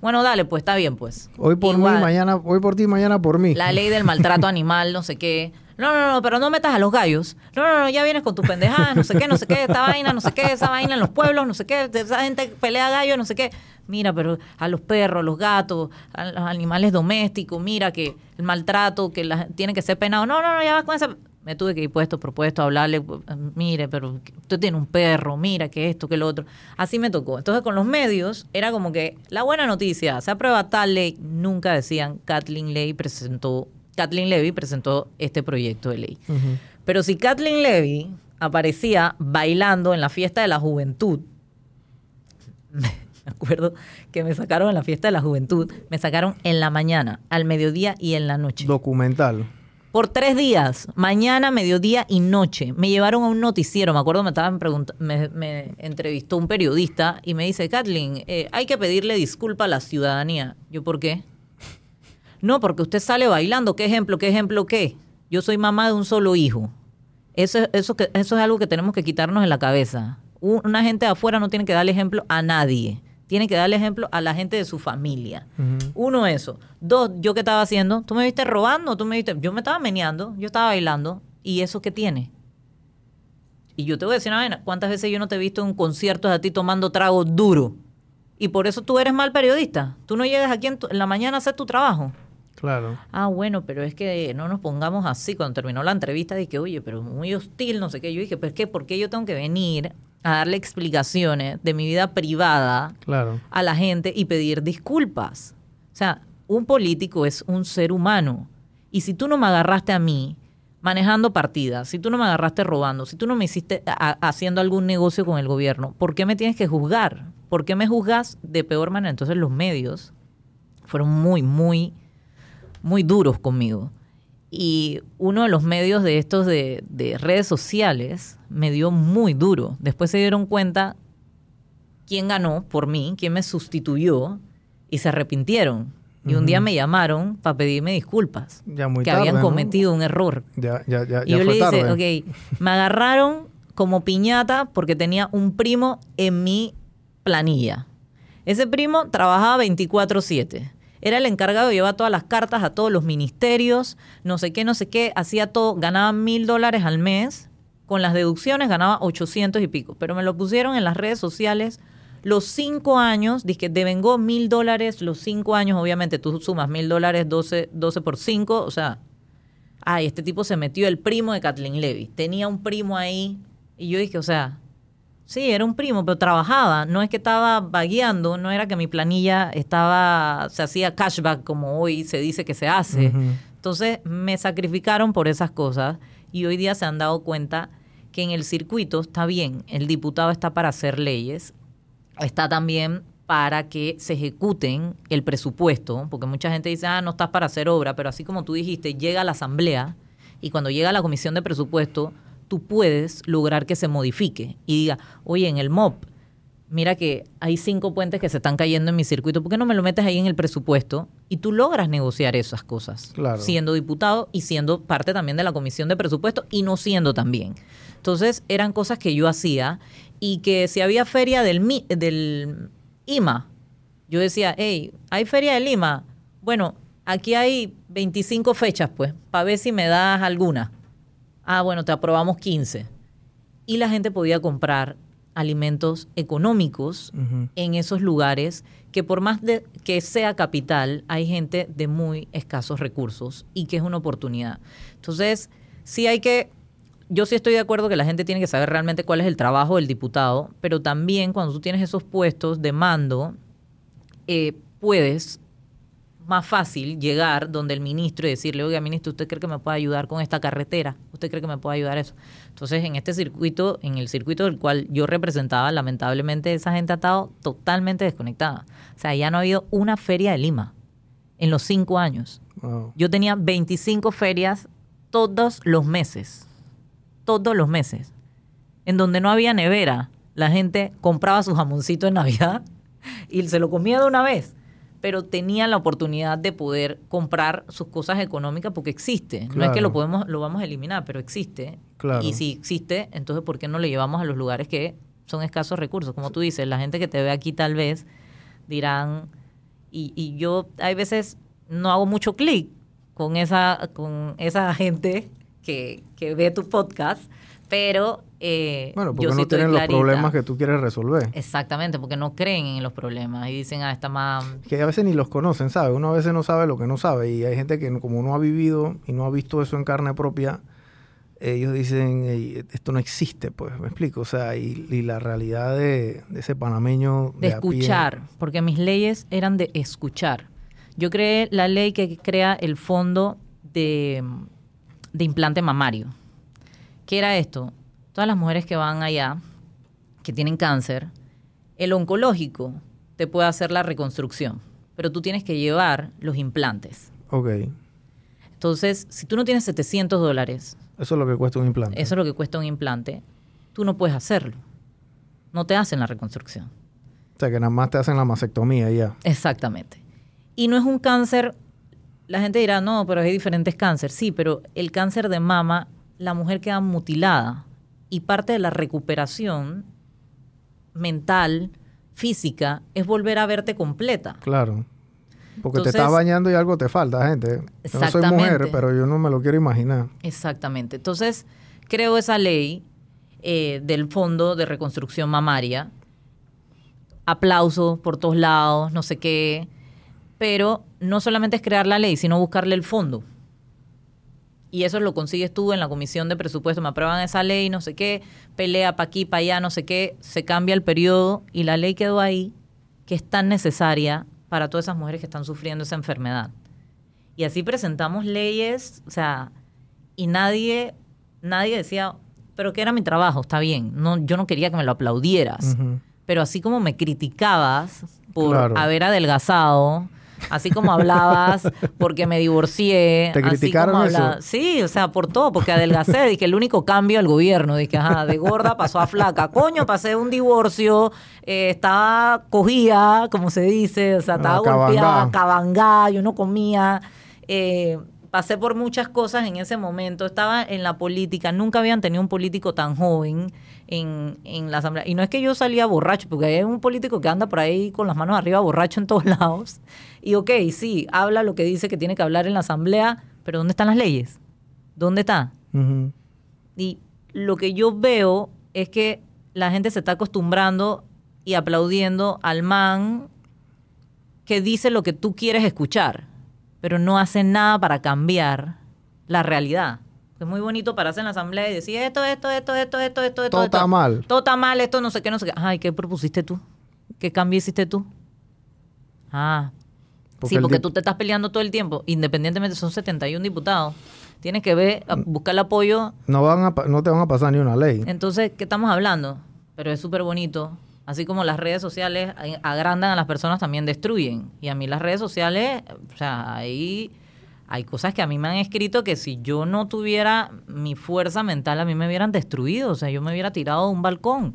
Bueno, dale, pues está bien, pues. Hoy por mí, mañana, hoy por ti, mañana por mí. La ley del maltrato animal, no sé qué. No, no, no, pero no metas a los gallos. No, no, no, ya vienes con tus pendejadas, no sé qué, no sé qué, esta vaina, no sé qué, esa vaina en los pueblos, no sé qué, esa gente pelea gallos, no sé qué mira, pero a los perros, a los gatos, a los animales domésticos, mira que el maltrato, que la, tiene que ser penado. No, no, no, ya vas con esa... Me tuve que ir puesto, propuesto a hablarle, mire, pero usted tiene un perro, mira que esto, que lo otro. Así me tocó. Entonces con los medios era como que la buena noticia, se aprueba tal ley, nunca decían Kathleen Levy presentó, Kathleen Levy presentó este proyecto de ley. Pero si Kathleen Levy aparecía bailando en la fiesta de la juventud, me acuerdo que me sacaron en la fiesta de la juventud, me sacaron en la mañana, al mediodía y en la noche. Documental. Por tres días, mañana, mediodía y noche. Me llevaron a un noticiero. Me acuerdo, me, estaban me, me entrevistó un periodista y me dice, Kathleen, eh, hay que pedirle disculpa a la ciudadanía. Yo, ¿por qué? No, porque usted sale bailando. ¿Qué ejemplo? ¿Qué ejemplo qué? Yo soy mamá de un solo hijo. Eso, eso, eso es algo que tenemos que quitarnos en la cabeza. Una gente de afuera no tiene que darle ejemplo a nadie tiene que darle ejemplo a la gente de su familia. Uno, eso. Dos, yo qué estaba haciendo. Tú me viste robando, tú me viste. Yo me estaba meneando, yo estaba bailando. ¿Y eso qué tiene? Y yo te voy a decir una vaina. ¿Cuántas veces yo no te he visto en un concierto de a ti tomando trago duro? Y por eso tú eres mal periodista. Tú no llegas aquí en, la mañana a hacer tu trabajo. Claro. Ah, bueno, pero es que no nos pongamos así. Cuando terminó la entrevista dije, oye, pero muy hostil, no sé qué. Yo dije, pues qué, ¿por qué yo tengo que venir a darle explicaciones de mi vida privada a la gente y pedir disculpas. O sea, un político es un ser humano. Y si tú no me agarraste a mí manejando partidas, si tú no me agarraste robando, si tú no me hiciste haciendo algún negocio con el gobierno, ¿por qué me tienes que juzgar? ¿Por qué me juzgas de peor manera? Entonces los medios fueron muy, muy, muy duros conmigo. Y uno de los medios de estos de, redes sociales me dio muy duro. Después se dieron cuenta quién ganó por mí, quién me sustituyó y se arrepintieron. Y un día me llamaron para pedirme disculpas. Ya muy que tarde, habían ¿no? cometido un error. Ya, ya, ya, Y yo le dije, tarde. ok, me agarraron como piñata porque tenía un primo en mi planilla. Ese primo trabajaba 24/7. Era el encargado de llevar todas las cartas a todos los ministerios, no sé qué, no sé qué, hacía todo, ganaba mil dólares al mes, con las deducciones ganaba 800 y pico, pero me lo pusieron en las redes sociales los cinco años, dije, devengó mil dólares los cinco años, obviamente tú sumas mil dólares, 12, 12 por 5, o sea, ay, este tipo se metió el primo de Kathleen Levy. Tenía un primo ahí y yo dije, o sea, sí, era un primo, pero trabajaba. No es que estaba vagueando, no era que mi planilla estaba, se hacía cashback como hoy se dice que se hace. Entonces me sacrificaron por esas cosas y hoy día se han dado cuenta que en el circuito está bien, el diputado está para hacer leyes, está también para que se ejecuten el presupuesto, porque mucha gente dice, ah, no estás para hacer obra, pero así como tú dijiste, llega a la asamblea y cuando llega a la comisión de presupuesto, tú puedes lograr que se modifique y diga, oye, en el MOP, mira que hay cinco puentes que se están cayendo en mi circuito, ¿por qué no me lo metes ahí en el presupuesto? Y tú logras negociar esas cosas, Claro. siendo diputado y siendo parte también de la comisión de presupuesto y no siendo también. Entonces eran cosas que yo hacía y que si había feria del, del IMA, yo decía, hey, hay feria de Lima. Bueno, aquí hay 25 fechas, pues, para ver si me das alguna. Ah, bueno, te aprobamos 15. Y la gente podía comprar alimentos económicos en esos lugares que por más de que sea capital, hay gente de muy escasos recursos y que es una oportunidad. Entonces, sí hay que, yo sí estoy de acuerdo que la gente tiene que saber realmente cuál es el trabajo del diputado, pero también cuando tú tienes esos puestos de mando, eh, puedes más fácil llegar donde el ministro y decirle, oiga, ministro, ¿usted cree que me puede ayudar con esta carretera? ¿Usted cree que me puede ayudar eso? Entonces, en este circuito, en el circuito del cual yo representaba, lamentablemente esa gente ha estado totalmente desconectada. O sea, ya no ha habido una feria de Lima en los cinco años. Wow. Yo tenía 25 ferias todos los meses. Todos los meses. En donde no había nevera. La gente compraba su jamoncito en Navidad y se lo comía de una vez. Pero tenía la oportunidad de poder comprar sus cosas económicas porque existe. No es que lo podemos, lo vamos a eliminar, pero existe. Claro. Y si existe, entonces ¿por qué no lo llevamos a los lugares que son escasos recursos? Como tú dices, la gente que te ve aquí tal vez dirán, y, y yo hay veces no hago mucho clic con esa, con esa gente que, que ve tu podcast, pero eh, Bueno, porque yo no tienen los problemas que tú quieres resolver. Exactamente, porque no creen en los problemas y dicen, ah, esta más... Que a veces ni los conocen, ¿sabes? Uno a veces no sabe lo que no sabe. Y hay gente que como no ha vivido y no ha visto eso en carne propia, ellos dicen, "Ey, esto no existe, pues, me explico. O sea, y, y la realidad de, de ese panameño de de, a pie- escuchar, porque mis leyes eran de escuchar. Yo creé la ley que crea el fondo de, de implante mamario. ¿Qué era esto? Todas las mujeres que van allá, que tienen cáncer, el oncológico te puede hacer la reconstrucción, pero tú tienes que llevar los implantes. Ok. Entonces, si tú no tienes 700 dólares, Eso es lo que cuesta un implante. eso es lo que cuesta un implante, tú no puedes hacerlo. No te hacen la reconstrucción. O sea, que nada más te hacen la mastectomía ya. Exactamente. Y no es un cáncer, la gente dirá, no, pero hay diferentes cánceres. Sí, pero el cáncer de mama, la mujer queda mutilada y parte de la recuperación mental, física, es volver a verte completa. Claro. Porque Entonces- te estás bañando y algo te falta, gente. Yo no soy mujer, pero yo no me lo quiero imaginar. Exactamente. Entonces, creo esa ley eh, del Fondo de Reconstrucción Mamaria. Aplausos por todos lados, no sé qué. Pero no solamente es crear la ley, sino buscarle el fondo. Y eso lo consigues tú en la comisión de presupuesto. Me aprueban esa ley, no sé qué, pelea para aquí, para allá, no sé qué. Se cambia el periodo y la ley quedó ahí, que es tan necesaria para todas esas mujeres que están sufriendo esa enfermedad. Y así presentamos leyes, o sea, y nadie, nadie decía, pero que era mi trabajo, está bien. No, yo no quería que me lo aplaudieras. Pero así como me criticabas por Claro. haber adelgazado, así como hablabas porque me divorcié. ¿Te criticaron así como Sí, o sea, por todo, porque adelgacé, dije, el único cambio al gobierno, dije, ajá, de gorda pasó a flaca. Coño, pasé un divorcio, eh, estaba cogía, como se dice, o sea, estaba golpeada, cabangá, yo no comía. Eh, pasé por muchas cosas en ese momento, estaba en la política, nunca habían tenido un político tan joven en, en la asamblea. Y no es que yo salía borracho, porque hay un político que anda por ahí con las manos arriba borracho en todos lados. Y ok, sí, habla lo que dice que tiene que hablar en la asamblea, pero ¿dónde están las leyes? ¿Dónde está? Y lo que yo veo es que la gente se está acostumbrando y aplaudiendo al man que dice lo que tú quieres escuchar pero no hacen nada para cambiar la realidad. Es muy bonito pararse en la asamblea y decir esto, esto, esto, esto, esto, esto, Todo está mal. Todo está mal, esto no sé qué, no sé qué. Ay, ¿qué propusiste tú? ¿Qué cambio hiciste tú? Ah. sí, porque tú te estás peleando todo el tiempo. Independientemente, son 71 diputados. Tienes que ver, buscar el apoyo. No, van a, no te van a pasar ni una ley. Entonces, ¿qué estamos hablando? Pero es súper bonito Así como las redes sociales agrandan a las personas, también destruyen. Y a mí las redes sociales, o sea, ahí hay cosas que a mí me han escrito que si yo no tuviera mi fuerza mental, a mí me hubieran destruido. O sea, yo me hubiera tirado de un balcón.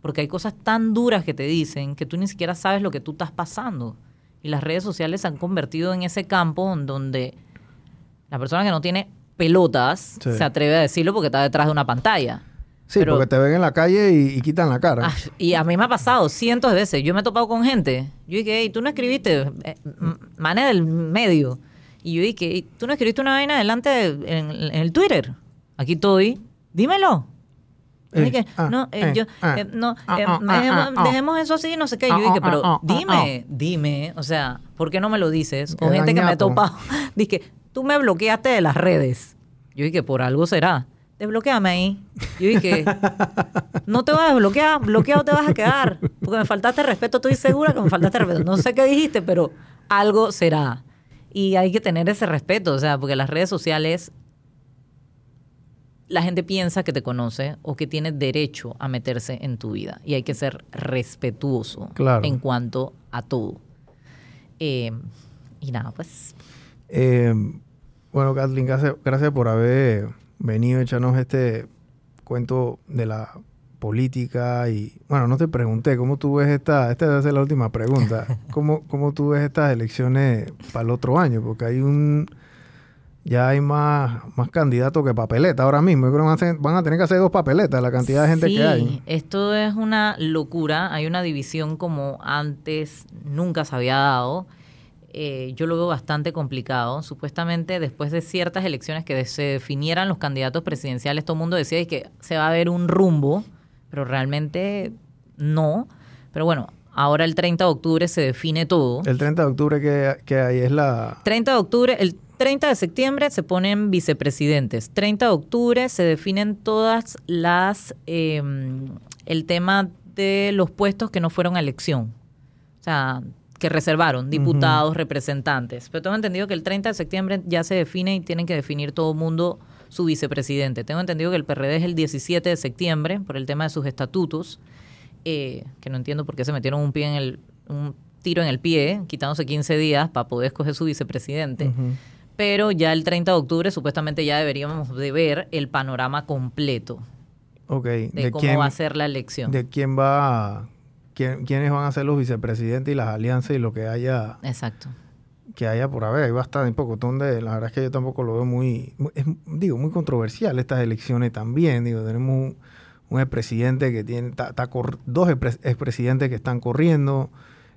Porque hay cosas tan duras que te dicen que tú ni siquiera sabes lo que tú estás pasando. Y las redes sociales se han convertido en ese campo donde la persona que no tiene pelotas se atreve a decirlo porque está detrás de una pantalla. Sí, porque te ven en la calle y, quitan la cara. Ah, y a mí me ha pasado cientos de veces. Yo me he topado con gente. Yo dije, hey, tú no escribiste, eh, mané del medio. Y yo dije, tú no escribiste una vaina adelante en, el Twitter. Aquí estoy. Dímelo. no, yo, no, dejemos, eso así, no sé qué. Yo dije, pero dime, dime, o sea, ¿por qué no me lo dices? O gente que me ha topado, dije, tú me bloqueaste de las redes. Yo dije, por algo será desbloqueame ahí. Yo dije, no te vas a desbloquear, bloqueado te vas a quedar, porque me faltaste respeto, estoy segura que me faltaste respeto. No sé qué dijiste, pero algo será. Y hay que tener ese respeto, o sea, porque las redes sociales, la gente piensa que te conoce o que tiene derecho a meterse en tu vida. Y hay que ser respetuoso en cuanto a todo. Eh, y nada, pues. Eh, bueno, Kathleen, gracias por haber venido a echarnos este cuento de la política y bueno, no te pregunté cómo tú ves esta, esta debe ser la última pregunta, ¿cómo, cómo tú ves estas elecciones para el otro año? Porque hay un, ya hay más, más candidatos que papeletas ahora mismo, yo creo que van a, van a tener que hacer dos papeletas, la cantidad de gente que hay. esto es una locura, hay una división como antes nunca se había dado eh, yo lo veo bastante complicado. Supuestamente después de ciertas elecciones que se definieran los candidatos presidenciales, todo el mundo decía que se va a ver un rumbo, pero realmente no. Pero bueno, ahora el 30 de octubre se define todo. El 30 de octubre que, que ahí es la... 30 de octubre, el 30 de septiembre se ponen vicepresidentes. 30 de octubre se definen todas las... Em, el tema de los puestos que no fueron a elección. O sea, que reservaron, diputados, representantes. Pero tengo entendido que el 30 de septiembre ya se define y tienen que definir todo el mundo su vicepresidente. Tengo entendido que el PRD es el 17 de septiembre por el tema de sus estatutos, eh, que no entiendo por qué se metieron un pie en el un tiro en el pie, quitándose 15 días para poder escoger su vicepresidente. Pero ya el 30 de octubre supuestamente ya deberíamos de ver el panorama completo. De, cómo va a ser la elección. De quién va a quiénes van a ser los vicepresidentes y las alianzas y lo que haya. Exacto. Que haya por haber. Hay bastante, poco donde la verdad es que yo tampoco lo veo muy, digo, muy controversial estas elecciones también. Digo, tenemos un, un expresidente que tiene, dos expresidentes que están corriendo.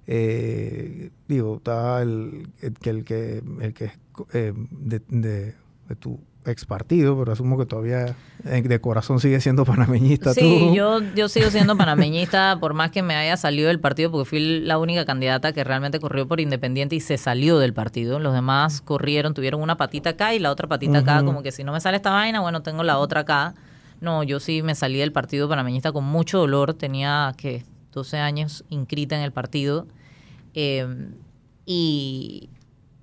Eh, digo, está el, que el que el que eh, de, de, de tu ex partido, pero asumo que todavía eh, de corazón sigue siendo panameñista. Sí, Yo, yo sigo siendo panameñista, por más que me haya salido del partido, porque fui la única candidata que realmente corrió por independiente y se salió del partido. Los demás corrieron, tuvieron una patita acá y la otra patita acá, como que si no me sale esta vaina, bueno, tengo la otra acá. No, yo sí me salí del partido panameñista con mucho dolor, tenía que 12 años inscrita en el partido. Eh, y,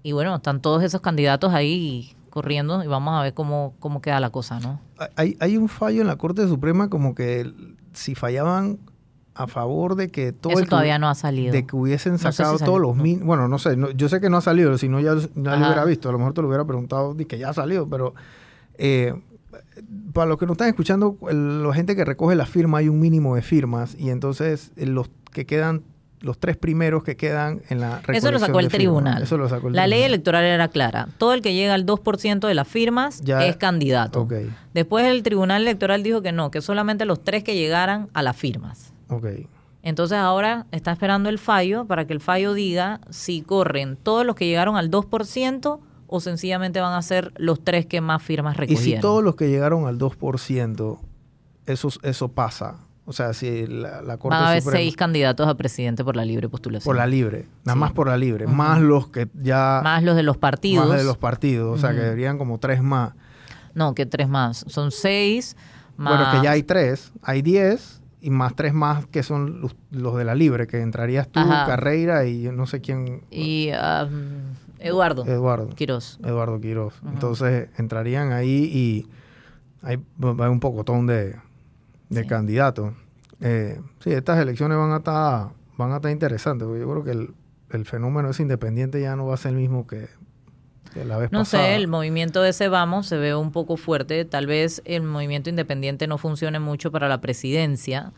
y bueno, están todos esos candidatos ahí corriendo y vamos a ver cómo, cómo queda la cosa, ¿no? Hay, hay un fallo en la Corte Suprema como que si fallaban a favor de que todo Eso el que- todavía no ha salido. de que hubiesen No sé si sacado todos los no. min- bueno no sé no- yo sé que no ha salido si no ya, ya lo hubiera visto a lo mejor te lo hubiera preguntado de que ya ha salido pero eh, para los que nos están escuchando el- la gente que recoge la firma hay un mínimo de firmas y entonces eh, los que quedan los tres primeros que quedan en la Eso lo sacó el tribunal. eso lo sacó el la ley electoral era clara. Todo el que llega al 2% de las firmas Ya- es candidato. ok Después el tribunal electoral dijo que no, que solamente los tres que llegaran a las firmas. ok Entonces ahora está esperando el fallo para que el fallo diga si corren todos los que llegaron al 2% o sencillamente van a ser los tres que más firmas y recogieron. si todos los que llegaron al 2% eso eso pasa o sea si la, la corte Van a haber Suprema- seis candidatos a presidente por la libre postulación. por la libre nada Sí. más por la libre más los que ya Más los de los partidos. Más de los partidos, o sea, que deberían como tres más. No, que tres más. Son seis más... Bueno, que ya hay tres, hay diez y más tres más que son los, los de la libre, que entrarías tú, Ajá. Carreira y yo no sé quién, Y ah, Eduardo Eduardo. Quiroz. Eduardo Quiroz. Entonces entrarían ahí y hay, un pocotón de, de Sí. candidatos. Eh, sí, estas elecciones van a estar, van a estar interesantes, porque yo creo que el, el fenómeno ese independiente ya no va a ser el mismo que, que la vez No pasada. sé, el movimiento ese vamos se ve un poco fuerte. Tal vez el movimiento independiente no funcione mucho para la presidencia,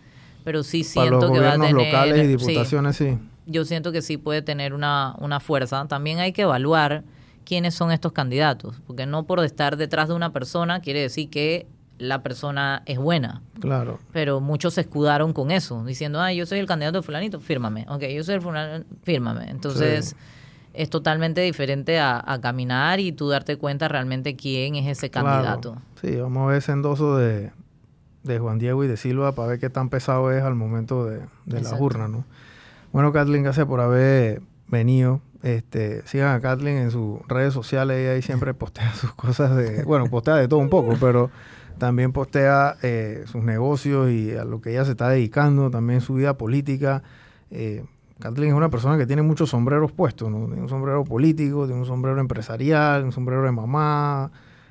pero sí Para siento los que va a tener... locales y sí, diputaciones, sí. yo siento que sí puede tener una, una fuerza. También hay que evaluar quiénes son estos candidatos, porque no por estar detrás de una persona quiere decir que la persona es buena. Claro. Pero muchos se escudaron con eso, diciendo, ah, yo soy el candidato de fulanito, fírmame. Ok, yo soy el fulano, fírmame. Entonces, Sí. es totalmente diferente a, a caminar y tú darte cuenta realmente quién es ese Claro. candidato. Sí, vamos a ver ese endoso de, de Juan Diego y de Silva para ver qué tan pesado es al momento de, de Exacto. urnas, ¿no? Bueno, Kathleen, gracias por haber venido. Este, sigan a Kathleen en sus redes sociales, ella ahí siempre postea sus cosas de, bueno, postea de todo un poco, pero también postea eh, sus negocios y a lo que ella se está dedicando, también su vida política. Eh, Kathleen es una persona que tiene muchos sombreros puestos, ¿no? Tiene un sombrero político, tiene un sombrero empresarial, un sombrero de mamá.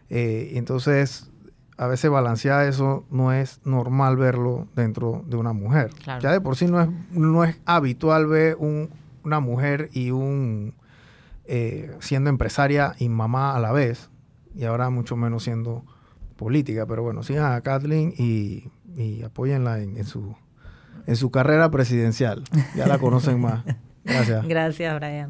eh, y entonces, a veces balancear eso no es normal verlo dentro de una mujer. Claro. Ya de por sí no es, no es habitual ver un- una mujer y un eh, siendo empresaria y mamá a la vez, y ahora mucho menos siendo política. Pero bueno, sigan a Kathleen y, y apóyenla en, en su, en su carrera presidencial. Ya la conocen más. Gracias. Gracias, Brian.